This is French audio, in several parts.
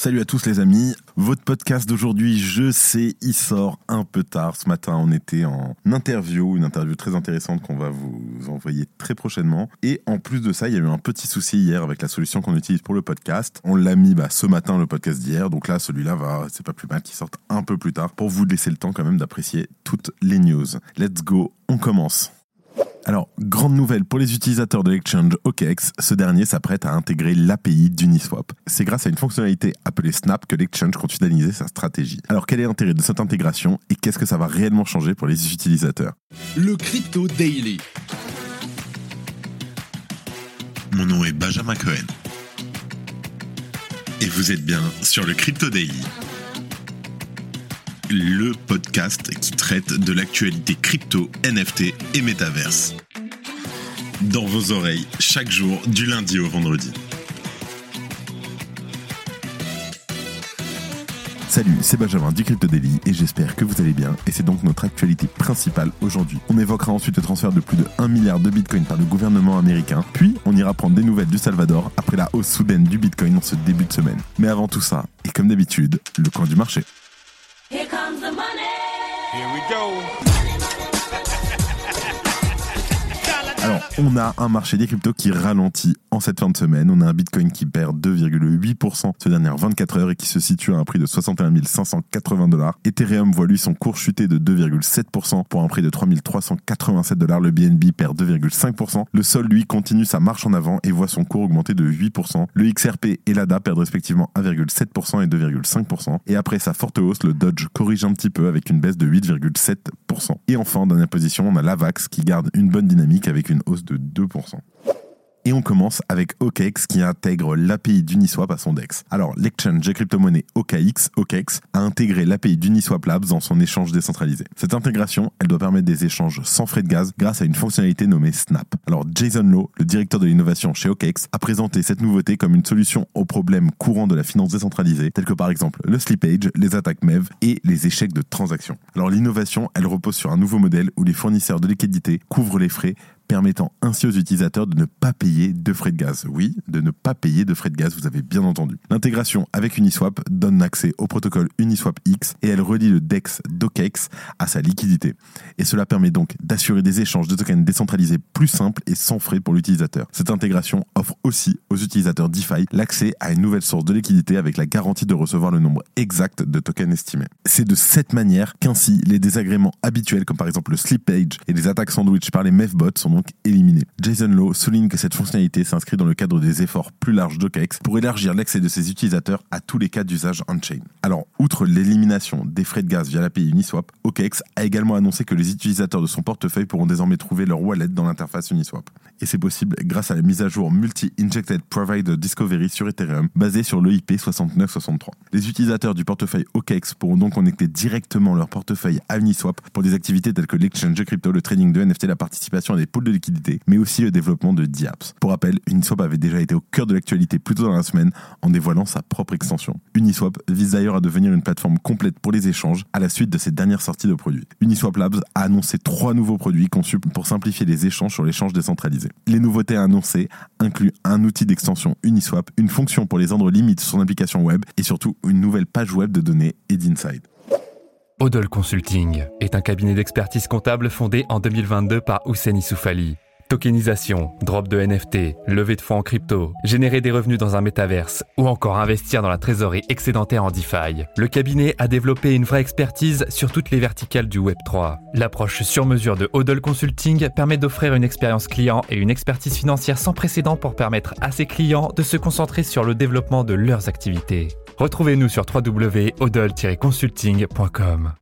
Salut à tous les amis, votre podcast d'aujourd'hui, je sais, il sort un peu tard. Ce matin, on était en interview, une interview très intéressante qu'on va vous envoyer très prochainement. Et en plus de ça, il y a eu un petit souci hier avec la solution qu'on utilise pour le podcast. On l'a mis bah, ce matin, le podcast d'hier. Donc là, celui-là va, c'est pas plus mal qu'il sorte un peu plus tard pour vous laisser le temps quand même d'apprécier toutes les news. Let's go, on commence. Alors, grande nouvelle pour les utilisateurs de l'exchange OKEx, ce dernier s'apprête à intégrer l'API d'Uniswap. C'est grâce à une fonctionnalité appelée Snap que l'exchange compte finaliser sa stratégie. Alors, quel est l'intérêt de cette intégration et qu'est-ce que ça va réellement changer pour les utilisateurs? Le Crypto Daily. Mon nom est Benjamin Cohen. Et vous êtes bien sur le Crypto Daily. Le podcast qui traite de l'actualité crypto, NFT et métaverse. Dans vos oreilles, chaque jour, du lundi au vendredi. Salut, c'est Benjamin du Crypto Daily et j'espère que vous allez bien et c'est donc notre actualité principale aujourd'hui. On évoquera ensuite le transfert de plus de 1 milliard de bitcoin par le gouvernement américain, puis on ira prendre des nouvelles du Salvador après la hausse soudaine du bitcoin en ce début de semaine. Mais avant tout ça, et comme d'habitude, le coin du marché. Here comes the money. Here we go. On a un marché des cryptos qui ralentit en cette fin de semaine. On a un Bitcoin qui perd 2,8% ces dernières 24 heures et qui se situe à un prix de 61 580 dollars. Ethereum voit lui son cours chuter de 2,7% pour un prix de 3387 dollars. Le BNB perd 2,5%. Le Sol, lui, continue sa marche en avant et voit son cours augmenter de 8%. Le XRP et l'ADA perdent respectivement 1,7% et 2,5%. Et après sa forte hausse, le Dodge corrige un petit peu avec une baisse de 8,7%. Et enfin, en dernière position, on a l'AVAX qui garde une bonne dynamique avec une hausse de 2%. Et on commence avec OKEx qui intègre l'API d'Uniswap à son DEX. Alors, l'exchange de crypto-monnaie OKX, OKEx, a intégré l'API d'Uniswap Labs dans son échange décentralisé. Cette intégration, elle doit permettre des échanges sans frais de gaz grâce à une fonctionnalité nommée Snap. Alors, Jason Lowe, le directeur de l'innovation chez OKEx, a présenté cette nouveauté comme une solution aux problèmes courants de la finance décentralisée, tels que par exemple le slippage, les attaques MEV et les échecs de transactions. Alors, l'innovation, elle repose sur un nouveau modèle où les fournisseurs de liquidités couvrent les frais permettant ainsi aux utilisateurs de ne pas payer de frais de gaz. Oui, de ne pas payer de frais de gaz, vous avez bien entendu. L'intégration avec Uniswap donne accès au protocole Uniswap X et elle relie le DEX d'OKEx à sa liquidité. Et cela permet donc d'assurer des échanges de tokens décentralisés plus simples et sans frais pour l'utilisateur. Cette intégration offre aussi aux utilisateurs DeFi l'accès à une nouvelle source de liquidité avec la garantie de recevoir le nombre exact de tokens estimés. C'est de cette manière qu'ainsi les désagréments habituels comme par exemple le slippage et les attaques sandwich par les mevbots sont donc éliminés. Jason Lowe souligne que cette fonctionnalité s'inscrit dans le cadre des efforts plus larges d'OKEx pour élargir l'accès de ses utilisateurs à tous les cas d'usage on-chain. Alors, outre l'élimination des frais de gaz via l'API Uniswap, OKEx a également annoncé que les utilisateurs de son portefeuille pourront désormais trouver leur wallet dans l'interface Uniswap. Et c'est possible grâce à la mise à jour Multi-Injected Provider Discovery sur Ethereum basée sur l'EIP 6963. Les utilisateurs du portefeuille OKEx pourront donc connecter directement leur portefeuille à Uniswap pour des activités telles que l'exchange de crypto, le trading de NFT, la participation à des pools de liquidité, mais aussi le développement de DApps. Pour rappel, Uniswap avait déjà été au cœur de l'actualité plus tôt dans la semaine en dévoilant sa propre extension. Uniswap vise d'ailleurs à devenir une plateforme complète pour les échanges à la suite de ses dernières sorties de produits. Uniswap Labs a annoncé trois nouveaux produits conçus pour simplifier les échanges sur l'échange décentralisé. Les nouveautés annoncées incluent un outil d'extension Uniswap, une fonction pour les rendre limites sur son application web et surtout une nouvelle page web de données et d'inside. Odol Consulting est un cabinet d'expertise comptable fondé en 2022 par Hussein Issoufali. Tokenisation, drop de NFT, levée de fonds en crypto, générer des revenus dans un métaverse ou encore investir dans la trésorerie excédentaire en DeFi. Le cabinet a développé une vraie expertise sur toutes les verticales du Web3. L'approche sur mesure de Hodl Consulting permet d'offrir une expérience client et une expertise financière sans précédent pour permettre à ses clients de se concentrer sur le développement de leurs activités. Retrouvez-nous sur www.hodl-consulting.com.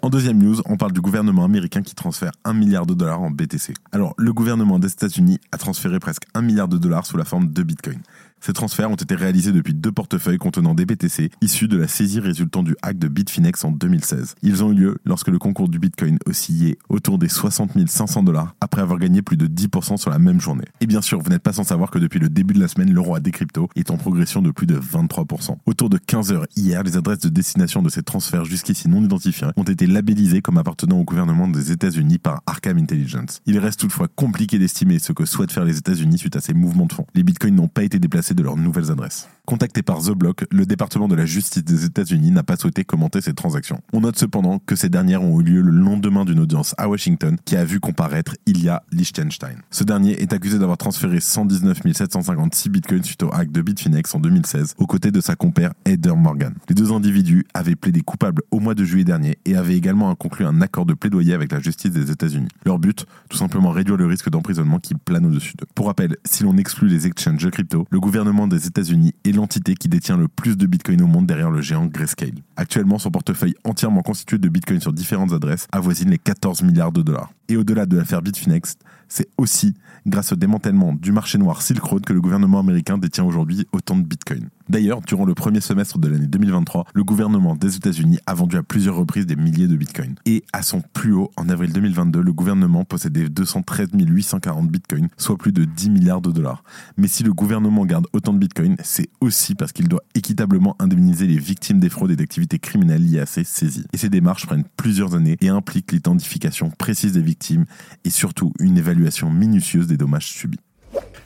En deuxième news, on parle du gouvernement américain qui transfère 1 milliard de dollars en BTC. Alors, le gouvernement des États-Unis a transféré presque 1 milliard de dollars sous la forme de Bitcoin. Ces transferts ont été réalisés depuis deux portefeuilles contenant des BTC issus de la saisie résultant du hack de Bitfinex en 2016. Ils ont eu lieu lorsque le concours du Bitcoin oscillait autour des 60 500 dollars après avoir gagné plus de 10% sur la même journée. Et bien sûr, vous n'êtes pas sans savoir que depuis le début de la semaine, le roi des cryptos est en progression de plus de 23%. Autour de 15 heures hier, les adresses de destination de ces transferts jusqu'ici non identifiés ont été labellisées comme appartenant au gouvernement des États-Unis par Arkham Intelligence. Il reste toutefois compliqué d'estimer ce que souhaitent faire les États-Unis suite à ces mouvements de fonds. Les bitcoins n'ont pas été déplacés de leurs nouvelles adresses. Contacté par The Block, le département de la justice des États-Unis n'a pas souhaité commenter ces transactions. On note cependant que ces dernières ont eu lieu le lendemain d'une audience à Washington qui a vu comparaître Ilya Liechtenstein. Ce dernier est accusé d'avoir transféré 119 756 bitcoins suite au hack de Bitfinex en 2016 aux côtés de sa compère Heather Morgan. Les deux individus avaient plaidé coupables au mois de juillet dernier et avaient également conclu un accord de plaidoyer avec la justice des États-Unis. Leur but, tout simplement réduire le risque d'emprisonnement qui plane au-dessus d'eux. Pour rappel, si l'on exclut les exchanges de crypto, le gouvernement des États-Unis est l'entité qui détient le plus de bitcoins au monde derrière le géant Grayscale. Actuellement, son portefeuille entièrement constitué de bitcoins sur différentes adresses avoisine les 14 milliards de dollars. Et au-delà de l'affaire Bitfinex, c'est aussi grâce au démantèlement du marché noir Silk Road que le gouvernement américain détient aujourd'hui autant de bitcoins. D'ailleurs, durant le premier semestre de l'année 2023, le gouvernement des États-Unis a vendu à plusieurs reprises des milliers de bitcoins. Et à son plus haut, en avril 2022, le gouvernement possédait 213 840 bitcoins, soit plus de 10 milliards de dollars. Mais si le gouvernement garde autant de bitcoins, c'est aussi parce qu'il doit équitablement indemniser les victimes des fraudes et d'activités criminelles liées à ces saisies. Et ces démarches prennent plusieurs années et impliquent l'identification précise des victimes et surtout une évaluation minutieuse des dommages subis.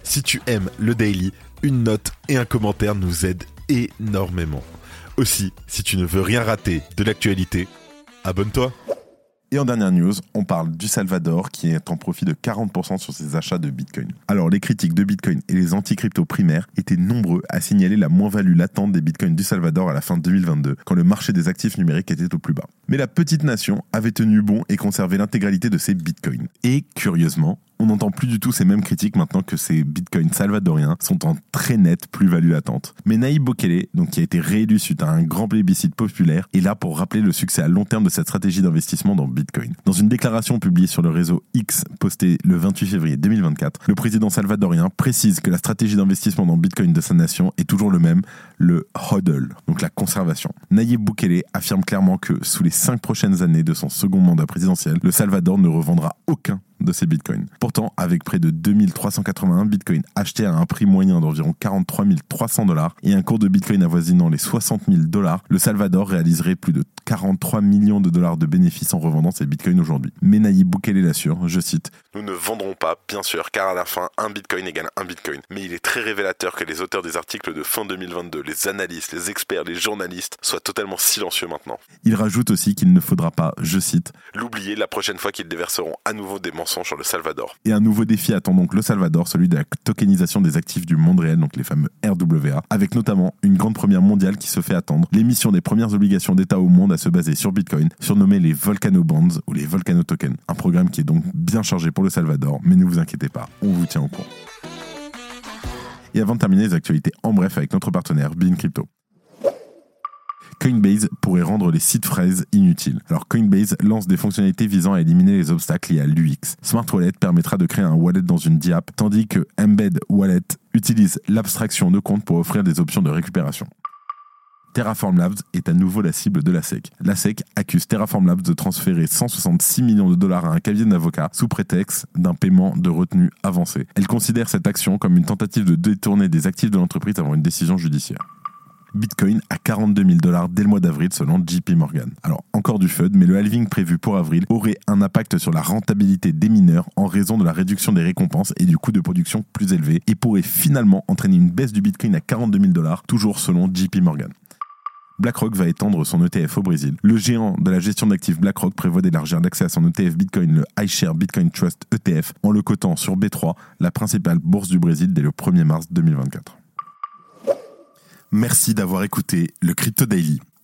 Si tu aimes le daily, une note et un commentaire nous aident énormément. Aussi, si tu ne veux rien rater de l'actualité, abonne-toi. Et en dernière news, on parle du Salvador qui est en profit de 40% sur ses achats de Bitcoin. Alors les critiques de Bitcoin et les anti-crypto primaires étaient nombreux à signaler la moins-value latente des Bitcoins du Salvador à la fin 2022, quand le marché des actifs numériques était au plus bas. Mais la petite nation avait tenu bon et conservé l'intégralité de ses Bitcoins. Et curieusement, on n'entend plus du tout ces mêmes critiques maintenant que ces bitcoins salvadoriens sont en très nette plus-value latente. Mais Naïb Bokele, donc qui a été réélu suite à un grand plébiscite populaire, est là pour rappeler le succès à long terme de cette stratégie d'investissement dans Bitcoin. Dans une déclaration publiée sur le réseau X postée le 28 février 2024, le président salvadorien précise que la stratégie d'investissement dans Bitcoin de sa nation est toujours le même, le hodl, donc la conservation. Nayib Bukele affirme clairement que sous les cinq prochaines années de son second mandat présidentiel, le Salvador ne revendra aucun de ces bitcoins. Pourtant, avec près de 2381 bitcoins achetés à un prix moyen d'environ 43 300 dollars et un cours de bitcoin avoisinant les 60 000 dollars, le Salvador réaliserait plus de 43 millions de dollars de bénéfices en revendant ces bitcoins aujourd'hui. Mais Nayib Bukele l'assure, je cite, Nous ne vendrons pas, bien sûr, car à la fin, un bitcoin égale un bitcoin. Mais il est très révélateur que les auteurs des articles de fin 2022, les analystes, les experts, les journalistes soient totalement silencieux maintenant. Il rajoute aussi qu'il ne faudra pas, je cite, l'oublier la prochaine fois qu'ils déverseront à nouveau des mensonges sur le Salvador. Et un nouveau défi attend donc le Salvador, celui de la tokenisation des actifs du monde réel, donc les fameux RWA, avec notamment une grande première mondiale qui se fait attendre, l'émission des premières obligations d'État au monde à se baser sur Bitcoin, surnommée les Volcano Bonds ou les Volcano Tokens. Un programme qui est donc bien chargé pour le Salvador, mais ne vous inquiétez pas, on vous tient au courant. Et avant de terminer les actualités en bref avec notre partenaire Bean Crypto. Coinbase pourrait rendre les sites fraises inutiles. Alors Coinbase lance des fonctionnalités visant à éliminer les obstacles liés à l'UX. Smart Wallet permettra de créer un wallet dans une DApp, tandis que Embed Wallet utilise l'abstraction de compte pour offrir des options de récupération. Terraform Labs est à nouveau la cible de la SEC. La SEC accuse Terraform Labs de transférer 166 millions de dollars à un cabinet d'avocats sous prétexte d'un paiement de retenue avancé. Elle considère cette action comme une tentative de détourner des actifs de l'entreprise avant une décision judiciaire. Bitcoin à 42 000 dollars dès le mois d'avril selon JP Morgan. Alors encore du FUD, mais le halving prévu pour avril aurait un impact sur la rentabilité des mineurs en raison de la réduction des récompenses et du coût de production plus élevé et pourrait finalement entraîner une baisse du Bitcoin à 42 000 dollars, toujours selon JP Morgan. BlackRock va étendre son ETF au Brésil. Le géant de la gestion d'actifs BlackRock prévoit d'élargir l'accès à son ETF Bitcoin, le iShare Bitcoin Trust ETF, en le cotant sur B3, la principale bourse du Brésil, dès le 1er mars 2024. Merci d'avoir écouté le Crypto Daily.